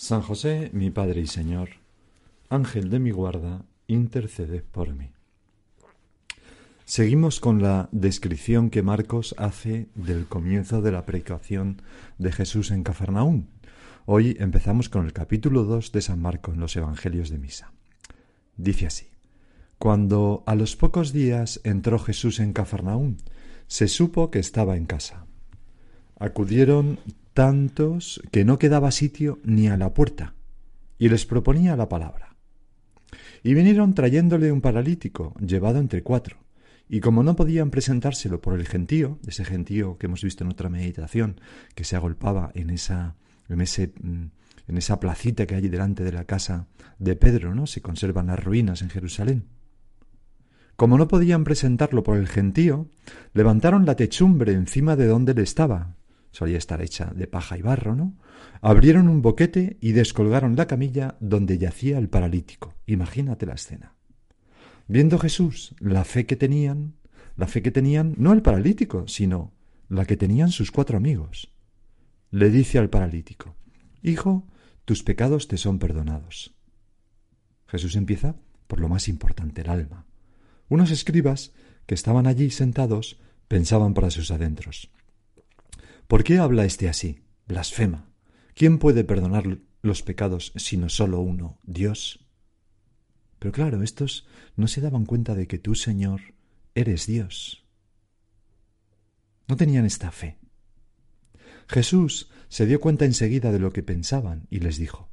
San José, mi Padre y Señor, Ángel de mi guarda, intercede por mí. Seguimos con la descripción que Marcos hace del comienzo de la predicación de Jesús en Cafarnaún. Hoy empezamos con el capítulo 2 de San Marcos en los Evangelios de Misa. Dice así: Cuando a los pocos días entró Jesús en Cafarnaún, se supo que estaba en casa. Acudieron tantos que no quedaba sitio ni a la puerta, y les proponía la palabra. Y vinieron trayéndole un paralítico, llevado entre cuatro, y como no podían presentárselo por el gentío, ese gentío que hemos visto en otra meditación, que se agolpaba en esa, en ese, mm, en esa placita que hay delante de la casa de Pedro, ¿no? Se conservan las ruinas en Jerusalén. Como no podían presentarlo por el gentío, levantaron la techumbre encima de donde él estaba, solía estar hecha de paja y barro, ¿no? Abrieron un boquete y descolgaron la camilla donde yacía el paralítico. Imagínate la escena. Viendo Jesús la fe que tenían, la fe que tenían no el paralítico, sino la que tenían sus cuatro amigos, le dice al paralítico, Hijo, tus pecados te son perdonados. Jesús empieza por lo más importante, el alma. Unos escribas que estaban allí sentados pensaban para sus adentros. ¿Por qué habla éste así? Blasfema. ¿Quién puede perdonar los pecados sino solo uno, Dios? Pero claro, estos no se daban cuenta de que tú, Señor, eres Dios. No tenían esta fe. Jesús se dio cuenta enseguida de lo que pensaban y les dijo,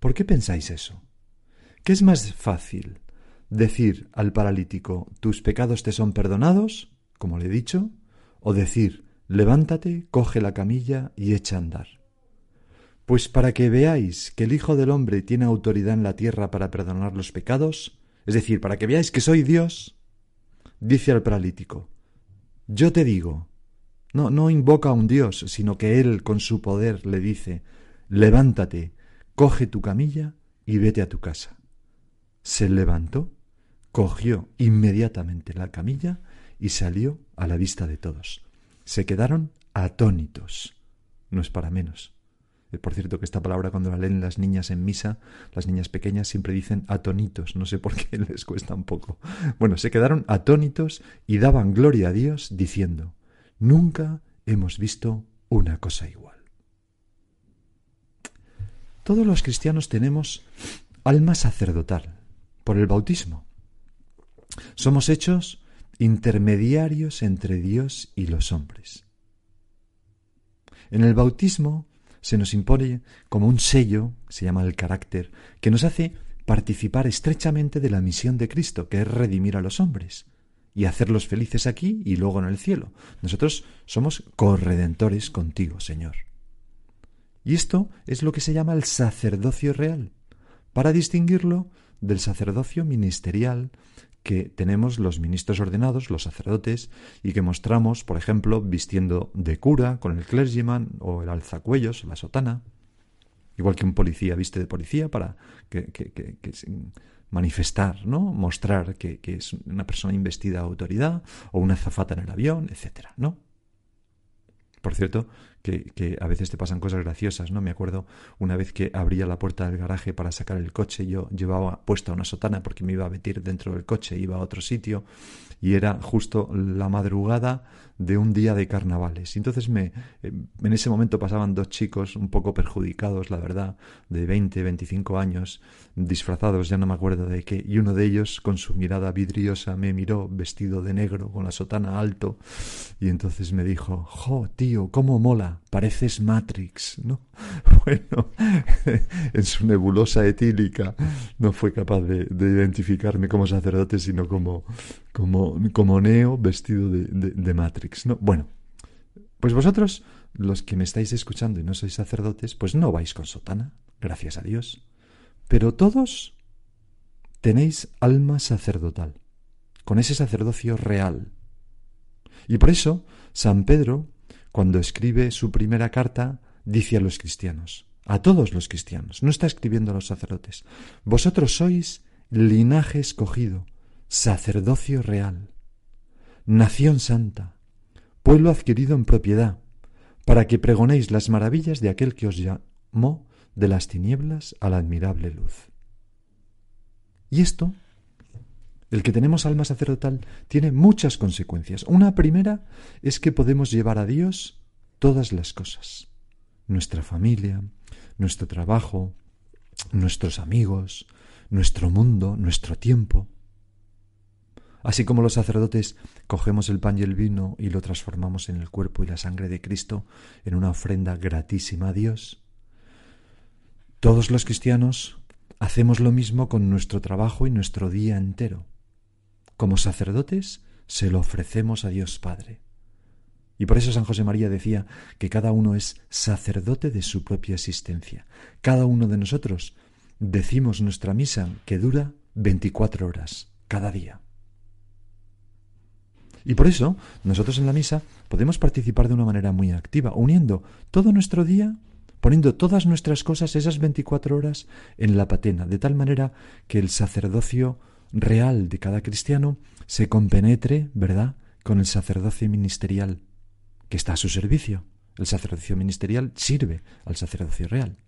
¿por qué pensáis eso? ¿Qué es más fácil? ¿Decir al paralítico, tus pecados te son perdonados, como le he dicho? ¿O decir, levántate, coge la camilla y echa a andar. Pues para que veáis que el Hijo del Hombre tiene autoridad en la tierra para perdonar los pecados, es decir, para que veáis que soy Dios, dice al paralítico, yo te digo, no, no invoca a un Dios, sino que Él con su poder le dice, levántate, coge tu camilla y vete a tu casa. Se levantó, cogió inmediatamente la camilla y salió a la vista de todos se quedaron atónitos. No es para menos. Eh, por cierto, que esta palabra cuando la leen las niñas en misa, las niñas pequeñas siempre dicen atónitos, no sé por qué les cuesta un poco. Bueno, se quedaron atónitos y daban gloria a Dios diciendo, nunca hemos visto una cosa igual. Todos los cristianos tenemos alma sacerdotal por el bautismo. Somos hechos intermediarios entre Dios y los hombres. En el bautismo se nos impone como un sello, se llama el carácter, que nos hace participar estrechamente de la misión de Cristo, que es redimir a los hombres y hacerlos felices aquí y luego en el cielo. Nosotros somos corredentores contigo, Señor. Y esto es lo que se llama el sacerdocio real, para distinguirlo del sacerdocio ministerial que tenemos los ministros ordenados, los sacerdotes, y que mostramos, por ejemplo, vistiendo de cura con el clergyman o el alzacuellos, la sotana, igual que un policía viste de policía para que, que, manifestar, ¿no? mostrar que, que, es una persona investida de autoridad, o una zafata en el avión, etcétera, ¿no? Por cierto, que, a veces te pasan cosas graciosas, ¿no? Me acuerdo una vez que abría la puerta del garaje para sacar el coche, yo llevaba puesta una sotana porque me iba a meter dentro del coche, iba a otro sitio, y era justo la madrugada de un día de carnavales. Y entonces me, eh, en ese momento pasaban dos chicos un poco perjudicados, la verdad, de 20, 25 años, disfrazados, ya no me acuerdo de qué, y uno de ellos con su mirada vidriosa me miró vestido de negro, con la sotana alto, y entonces me dijo, jo, tío, cómo mola, pareces Matrix, ¿no? Bueno, en su nebulosa etílica no fue capaz de, identificarme como sacerdote, sino como, como, como Neo vestido de, de Matrix, ¿no? Bueno, pues vosotros, los que me estáis escuchando y no sois sacerdotes, pues no vais con sotana, gracias a Dios pero todos tenéis alma sacerdotal, con ese sacerdocio real. Y por eso San Pedro, cuando escribe su primera carta, dice a los cristianos, a todos los cristianos, no está escribiendo a los sacerdotes, vosotros sois linaje escogido, sacerdocio real, nación santa, pueblo adquirido en propiedad, para que pregonéis las maravillas de aquel que os llamó de las tinieblas a la admirable luz. Y esto, el que tenemos alma sacerdotal, tiene muchas consecuencias. Una primera es que podemos llevar a Dios todas las cosas. Nuestra familia, nuestro trabajo, nuestros amigos, nuestro mundo, nuestro tiempo. Así como los sacerdotes cogemos el pan y el vino y lo transformamos en el cuerpo y la sangre de Cristo en una ofrenda gratísima a Dios, todos los cristianos hacemos lo mismo con nuestro trabajo y nuestro día entero. Como sacerdotes se lo ofrecemos a Dios Padre. Y por eso San José María decía que cada uno es sacerdote de su propia existencia. Cada uno de nosotros decimos nuestra misa que dura 24 horas cada día. Y por eso nosotros en la misa podemos participar de una manera muy activa, uniendo todo nuestro día, poniendo todas nuestras cosas, esas 24 horas, en la patena, de tal manera que el sacerdocio real de cada cristiano se compenetre, ¿verdad?, con el sacerdocio ministerial que está a su servicio. El sacerdocio ministerial sirve al sacerdocio real.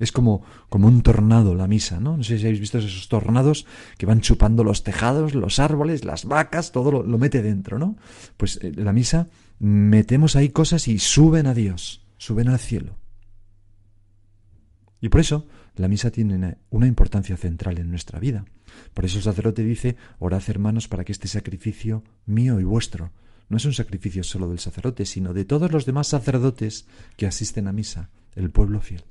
Es como, como un tornado la misa, ¿no? No sé si habéis visto esos tornados que van chupando los tejados, los árboles, las vacas, todo lo, mete dentro, ¿no? Pues eh, la misa metemos ahí cosas y suben a Dios, suben al cielo. Y por eso la misa tiene una importancia central en nuestra vida. Por eso el sacerdote dice, orad hermanos para que este sacrificio mío y vuestro no es un sacrificio solo del sacerdote, sino de todos los demás sacerdotes que asisten a misa, el pueblo fiel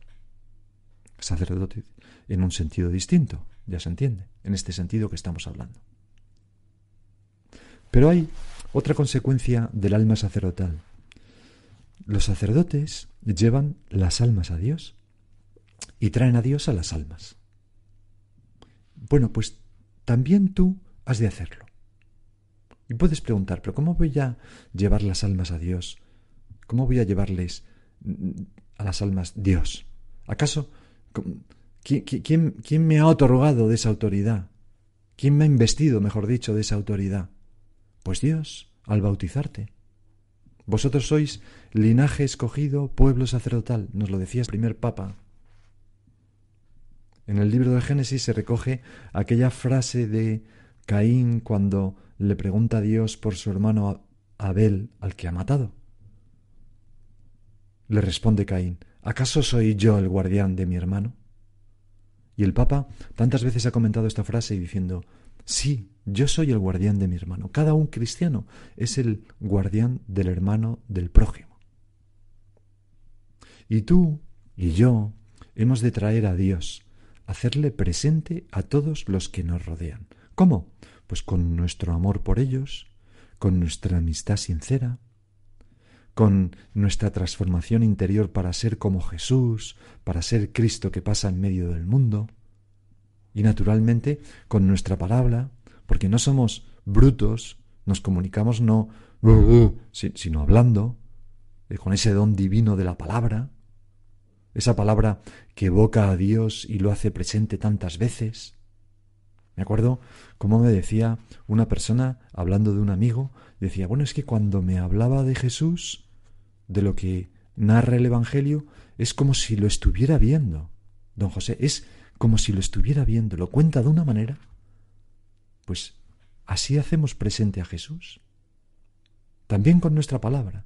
sacerdote en un sentido distinto, ya se entiende, en este sentido que estamos hablando. Pero hay otra consecuencia del alma sacerdotal. Los sacerdotes llevan las almas a Dios y traen a Dios a las almas. Bueno, pues también tú has de hacerlo. Y puedes preguntar, pero ¿cómo voy a llevar las almas a Dios? ¿Cómo voy a llevarles a las almas Dios? ¿Acaso ¿Quién, me ha otorgado de esa autoridad? ¿Quién me ha investido, mejor dicho, de esa autoridad? Pues Dios, al bautizarte. Vosotros sois linaje escogido, pueblo sacerdotal, nos lo decía el primer papa. En el libro de Génesis se recoge aquella frase de Caín cuando le pregunta a Dios por su hermano Abel, al que ha matado. Le responde Caín, ¿acaso soy yo el guardián de mi hermano? Y el Papa tantas veces ha comentado esta frase diciendo, sí, yo soy el guardián de mi hermano. Cada un cristiano es el guardián del hermano del prójimo. Y tú y yo hemos de traer a Dios, hacerle presente a todos los que nos rodean. ¿Cómo? Pues con nuestro amor por ellos, con nuestra amistad sincera, con nuestra transformación interior para ser como Jesús, para ser Cristo que pasa en medio del mundo, y naturalmente con nuestra palabra, porque no somos brutos, nos comunicamos no sino hablando, eh, con ese don divino de la palabra, esa palabra que evoca a Dios y lo hace presente tantas veces. Me acuerdo cómo me decía una persona, hablando de un amigo, decía, bueno, es que cuando me hablaba de Jesús, de lo que narra el Evangelio, es como si lo estuviera viendo. Don José, es como si lo estuviera viendo, lo cuenta de una manera. Pues así hacemos presente a Jesús. También con nuestra palabra.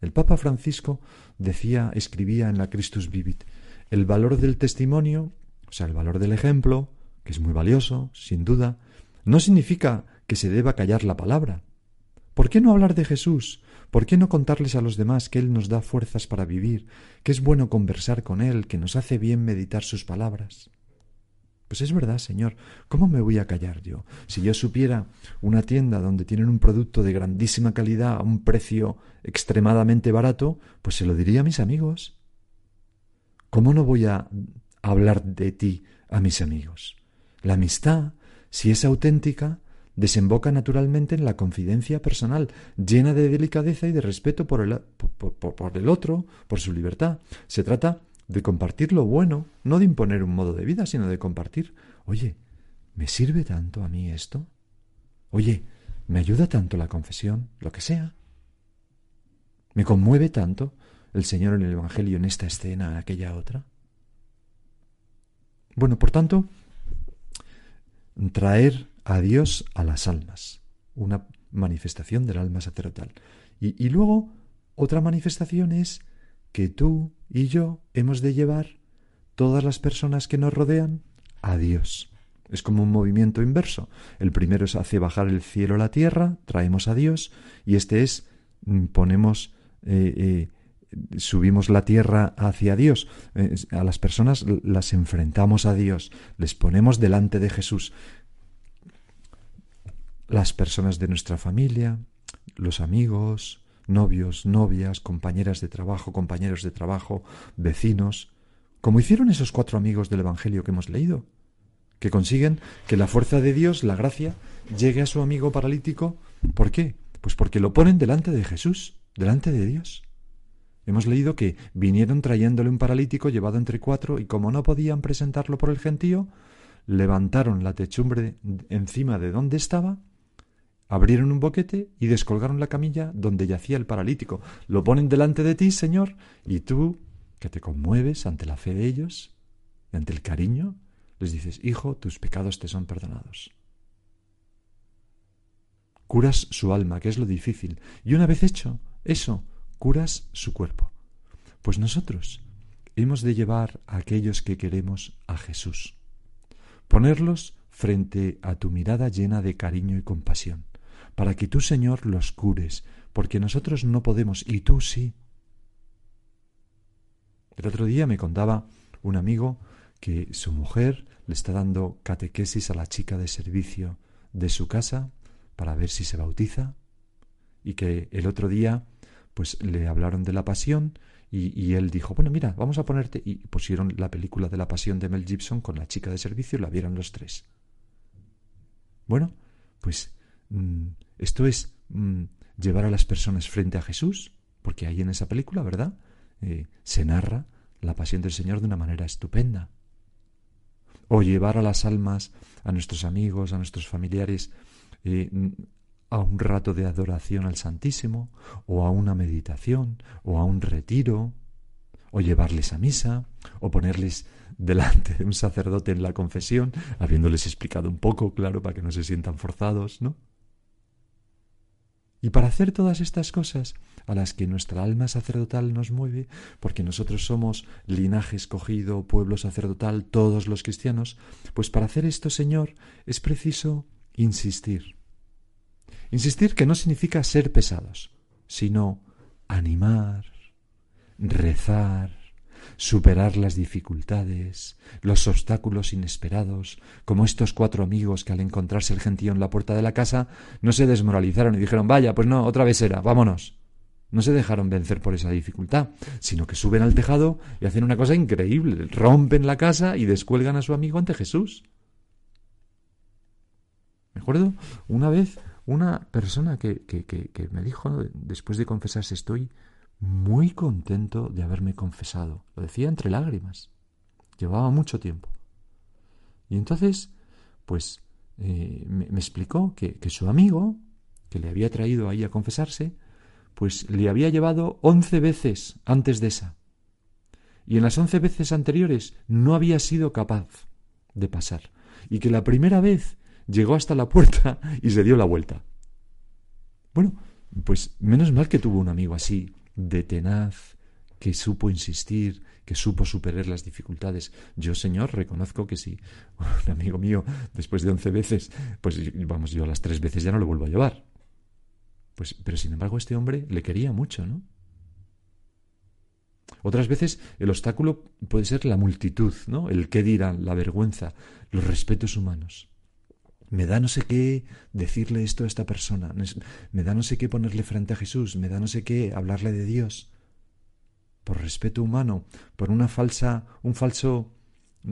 El Papa Francisco decía, escribía en la Christus Vivit, el valor del testimonio, o sea, el valor del ejemplo, que es muy valioso, sin duda, no significa que se deba callar la palabra. ¿Por qué no hablar de Jesús? ¿Por qué no contarles a los demás que Él nos da fuerzas para vivir, que es bueno conversar con Él, que nos hace bien meditar sus palabras? Pues es verdad, Señor, ¿cómo me voy a callar yo? Si yo supiera una tienda donde tienen un producto de grandísima calidad a un precio extremadamente barato, pues se lo diría a mis amigos. ¿Cómo no voy a hablar de ti a mis amigos. La amistad, si es auténtica, desemboca naturalmente en la confidencia personal, llena de delicadeza y de respeto por el, por, el otro, por su libertad. Se trata de compartir lo bueno, no de imponer un modo de vida, sino de compartir, oye, ¿me sirve tanto a mí esto? Oye, ¿me ayuda tanto la confesión? Lo que sea. ¿Me conmueve tanto el Señor en el Evangelio en esta escena, en aquella otra? Bueno, por tanto, traer a Dios a las almas, una manifestación del alma sacerdotal. Y, y luego, otra manifestación es que tú y yo hemos de llevar todas las personas que nos rodean a Dios. Es como un movimiento inverso. El primero es hace bajar el cielo a la tierra, traemos a Dios, y este es mm, ponemos, eh, eh, subimos la tierra hacia Dios. Eh, a las personas las enfrentamos a Dios, les ponemos delante de Jesús. Las personas de nuestra familia, los amigos, novios, novias, compañeras de trabajo, compañeros de trabajo, vecinos, como hicieron esos cuatro amigos del Evangelio que hemos leído, que consiguen que la fuerza de Dios, la gracia, llegue a su amigo paralítico. ¿Por qué? Pues porque lo ponen delante de Jesús, delante de Dios. Hemos leído que vinieron trayéndole un paralítico llevado entre cuatro y como no podían presentarlo por el gentío, levantaron la techumbre encima de donde estaba Abrieron un boquete y descolgaron la camilla donde yacía el paralítico. Lo ponen delante de ti, Señor, y tú, que te conmueves ante la fe de ellos, ante el cariño, les dices, Hijo, tus pecados te son perdonados. Curas su alma, que es lo difícil, y una vez hecho eso, curas su cuerpo. Pues nosotros hemos de llevar a aquellos que queremos a Jesús, ponerlos frente a tu mirada llena de cariño y compasión para que tú, Señor, los cures, porque nosotros no podemos y tú sí. El otro día me contaba un amigo que su mujer le está dando catequesis a la chica de servicio de su casa para ver si se bautiza y que el otro día pues le hablaron de la pasión y, él dijo, bueno, mira, vamos a ponerte y pusieron la película de la pasión de Mel Gibson con la chica de servicio y la vieron los tres. Bueno, pues mm, esto es mm, llevar a las personas frente a Jesús, porque ahí en esa película, ¿verdad? Eh, se narra la pasión del Señor de una manera estupenda. O llevar a las almas, a nuestros amigos, a nuestros familiares, eh, a un rato de adoración al Santísimo, o a una meditación, o a un retiro, o llevarles a misa, o ponerles delante de un sacerdote en la confesión, habiéndoles explicado un poco, claro, para que no se sientan forzados, ¿no? Y para hacer todas estas cosas a las que nuestra alma sacerdotal nos mueve, porque nosotros somos linaje escogido, pueblo sacerdotal, todos los cristianos, pues para hacer esto, Señor, es preciso insistir. Insistir que no significa ser pesados, sino animar, rezar, superar las dificultades, los obstáculos inesperados, como estos cuatro amigos que al encontrarse el gentío en la puerta de la casa no se desmoralizaron y dijeron vaya, pues no, otra vez era, vámonos. No se dejaron vencer por esa dificultad, sino que suben al tejado y hacen una cosa increíble, rompen la casa y descuelgan a su amigo ante Jesús. Me acuerdo una vez una persona que, que, que, que me dijo, después de confesarse, estoy muy contento de haberme confesado. Lo decía entre lágrimas. Llevaba mucho tiempo. Y entonces, pues, eh, me, explicó que, que, su amigo, que le había traído ahí a confesarse, pues le había llevado once veces antes de esa. Y en las once veces anteriores no había sido capaz de pasar. Y que la primera vez llegó hasta la puerta y se dio la vuelta. Bueno, pues menos mal que tuvo un amigo así, de tenaz, que supo insistir, que supo superar las dificultades. Yo, Señor, reconozco que sí. Un amigo mío, después de once veces, pues vamos, yo a las tres veces ya no lo vuelvo a llevar. Pues, pero sin embargo, este hombre le quería mucho, ¿no? Otras veces el obstáculo puede ser la multitud, ¿no? El qué dirán, la vergüenza, los respetos humanos. Me da no sé qué decirle esto a esta persona, me da no sé qué ponerle frente a Jesús, me da no sé qué hablarle de Dios. Por respeto humano, por una falsa, un falso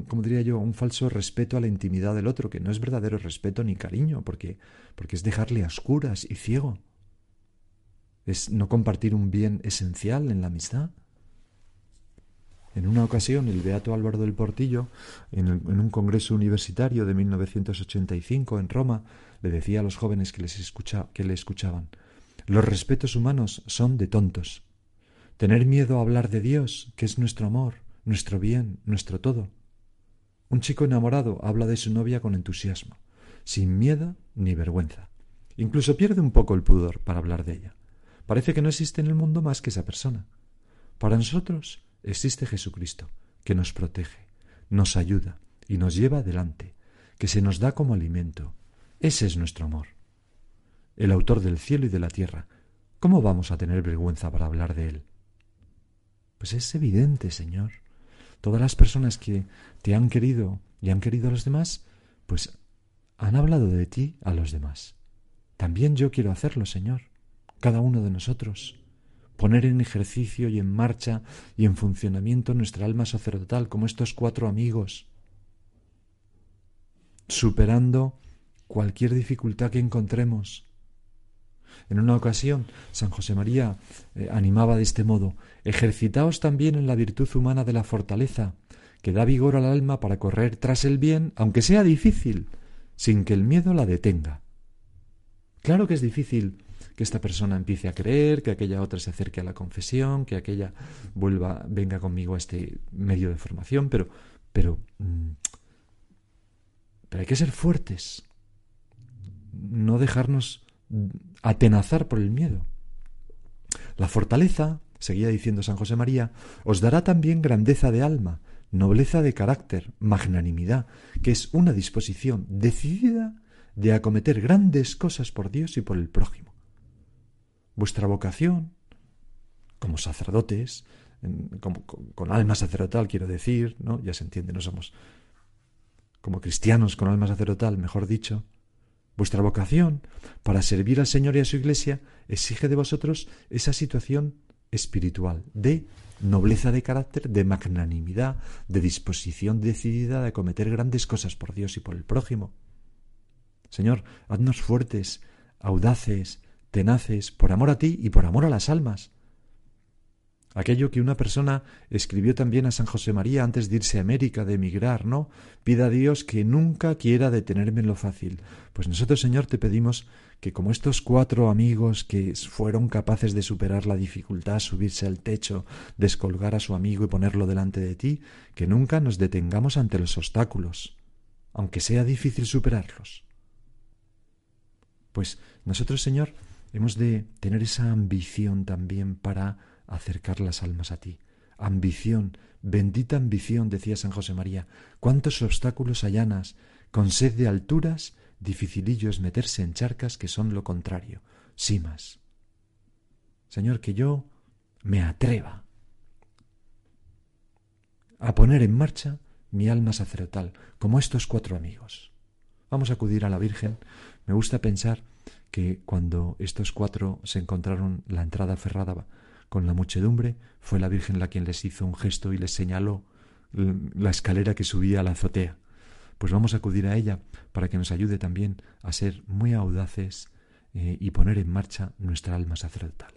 como diría yo, un falso respeto a la intimidad del otro, que no es verdadero respeto ni cariño, porque, porque es dejarle a oscuras y ciego. Es no compartir un bien esencial en la amistad. En una ocasión, el beato Álvaro del Portillo, en, un congreso universitario de 1985 en Roma, le decía a los jóvenes que, les que le escuchaban, los respetos humanos son de tontos. Tener miedo a hablar de Dios, que es nuestro amor, nuestro bien, nuestro todo. Un chico enamorado habla de su novia con entusiasmo, sin miedo ni vergüenza. Incluso pierde un poco el pudor para hablar de ella. Parece que no existe en el mundo más que esa persona. Para nosotros existe Jesucristo, que nos protege, nos ayuda y nos lleva adelante, que se nos da como alimento. Ese es nuestro amor. El autor del cielo y de la tierra. ¿Cómo vamos a tener vergüenza para hablar de él? Pues es evidente, Señor. Todas las personas que te han querido y han querido a los demás, pues han hablado de ti a los demás. También yo quiero hacerlo, Señor, cada uno de nosotros. Poner en ejercicio y en marcha y en funcionamiento nuestra alma sacerdotal como estos cuatro amigos, superando cualquier dificultad que encontremos, en una ocasión, San José María eh, animaba de este modo, ejercitaos también en la virtud humana de la fortaleza, que da vigor al alma para correr tras el bien, aunque sea difícil, sin que el miedo la detenga. Claro que es difícil que esta persona empiece a creer, que aquella otra se acerque a la confesión, que aquella vuelva, venga conmigo a este medio de formación, pero, pero, mm, pero hay que ser fuertes, no dejarnos atenazar por el miedo. La fortaleza, seguía diciendo San José María, os dará también grandeza de alma, nobleza de carácter, magnanimidad, que es una disposición decidida de acometer grandes cosas por Dios y por el prójimo. Vuestra vocación, como sacerdotes, con alma sacerdotal quiero decir, ¿no? Ya se entiende, no somos como cristianos con alma sacerdotal, mejor dicho, Vuestra vocación para servir al Señor y a su Iglesia exige de vosotros esa situación espiritual de nobleza de carácter, de magnanimidad, de disposición decidida de acometer grandes cosas por Dios y por el prójimo. Señor, haznos fuertes, audaces, tenaces, por amor a ti y por amor a las almas. Aquello que una persona escribió también a San José María antes de irse a América, de emigrar, ¿no? Pida a Dios que nunca quiera detenerme en lo fácil. Pues nosotros, Señor, te pedimos que como estos cuatro amigos que fueron capaces de superar la dificultad, subirse al techo, descolgar a su amigo y ponerlo delante de ti, que nunca nos detengamos ante los obstáculos, aunque sea difícil superarlos. Pues nosotros, Señor, hemos de tener esa ambición también para acercar las almas a ti. Ambición, bendita ambición, decía San José María. Cuántos obstáculos allanas, con sed de alturas, dificilillo es meterse en charcas que son lo contrario, simas. Señor, que yo me atreva a poner en marcha mi alma sacerdotal, como estos cuatro amigos. Vamos a acudir a la Virgen. Me gusta pensar que cuando estos cuatro se encontraron la entrada cerrada con la muchedumbre, fue la Virgen la quien les hizo un gesto y les señaló la escalera que subía a la azotea. Pues vamos a acudir a ella para que nos ayude también a ser muy audaces eh, y poner en marcha nuestra alma sacerdotal.